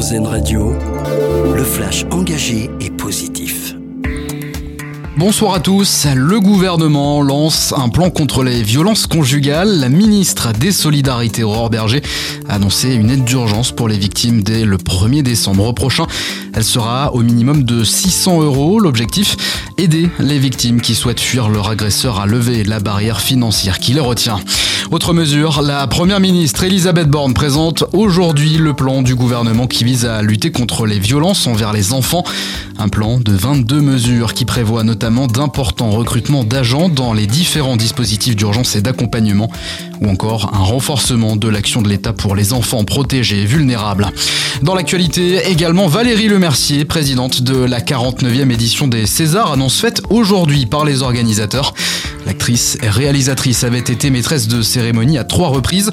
Radio, le flash engagé et positif. Bonsoir à tous. Le gouvernement lance un plan contre les violences conjugales. La ministre des Solidarités, Aurore Berger, a annoncé une aide d'urgence pour les victimes dès le 1er décembre prochain. Elle sera au minimum de 600 euros. L'objectif, aider les victimes qui souhaitent fuir leur agresseur à lever la barrière financière qui les retient. Autre mesure, la première ministre Elisabeth Borne présente aujourd'hui le plan du gouvernement qui vise à lutter contre les violences envers les enfants. Un plan de 22 mesures qui prévoit notamment d'importants recrutements d'agents dans les différents dispositifs d'urgence et d'accompagnement ou encore un renforcement de l'action de l'État pour les enfants protégés et vulnérables. Dans l'actualité, également Valérie Lemercier, présidente de la 49e édition des Césars, annonce faite aujourd'hui par les organisateurs. L'actrice et réalisatrice avait été maîtresse de cérémonie à trois reprises.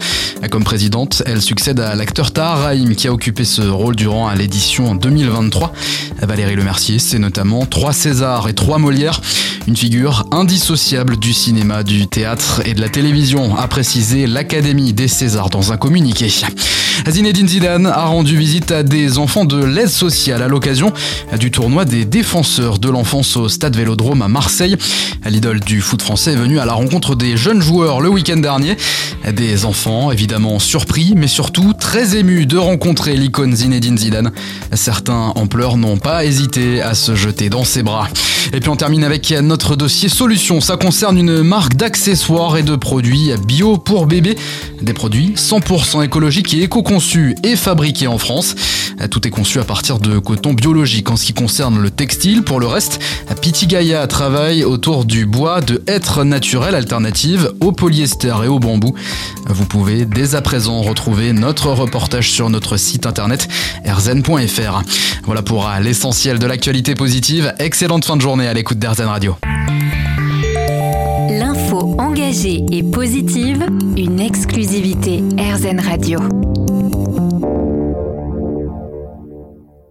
Comme présidente, elle succède à l'acteur Tahar Rahim qui a occupé ce rôle durant l'édition 2023. Valérie Lemercier, c'est notamment trois Césars et trois Molières. Une figure indissociable du cinéma, du théâtre et de la télévision, a précisé l'Académie des Césars dans un communiqué. Zinedine Zidane a rendu visite à des enfants de l'aide sociale à l'occasion du tournoi des défenseurs de l'enfance au Stade Vélodrome à Marseille. L'idole du foot français est venu à la rencontre des jeunes joueurs le week-end dernier. Des enfants évidemment surpris, mais surtout très émus de rencontrer l'icône Zinedine Zidane. Certains en pleurs n'ont pas hésité à se jeter dans ses bras. Et puis on termine avec notre dossier solution. Ça concerne une marque d'accessoires et de produits bio pour bébés. Des produits 100% écologiques et éco-conçus et fabriqués en France. Tout est conçu à partir de coton biologique en ce qui concerne le textile. Pour le reste, Pitigaya travaille autour du bois de hêtre naturel alternative au polyester et au bambou. Vous pouvez dès à présent retrouver notre reportage sur notre site internet rzen.fr. Voilà pour l'essentiel de l'actualité positive. Excellente fin de journée à l'écoute d'RZN Radio. L'info engagée et positive, une exclusivité RZN Radio.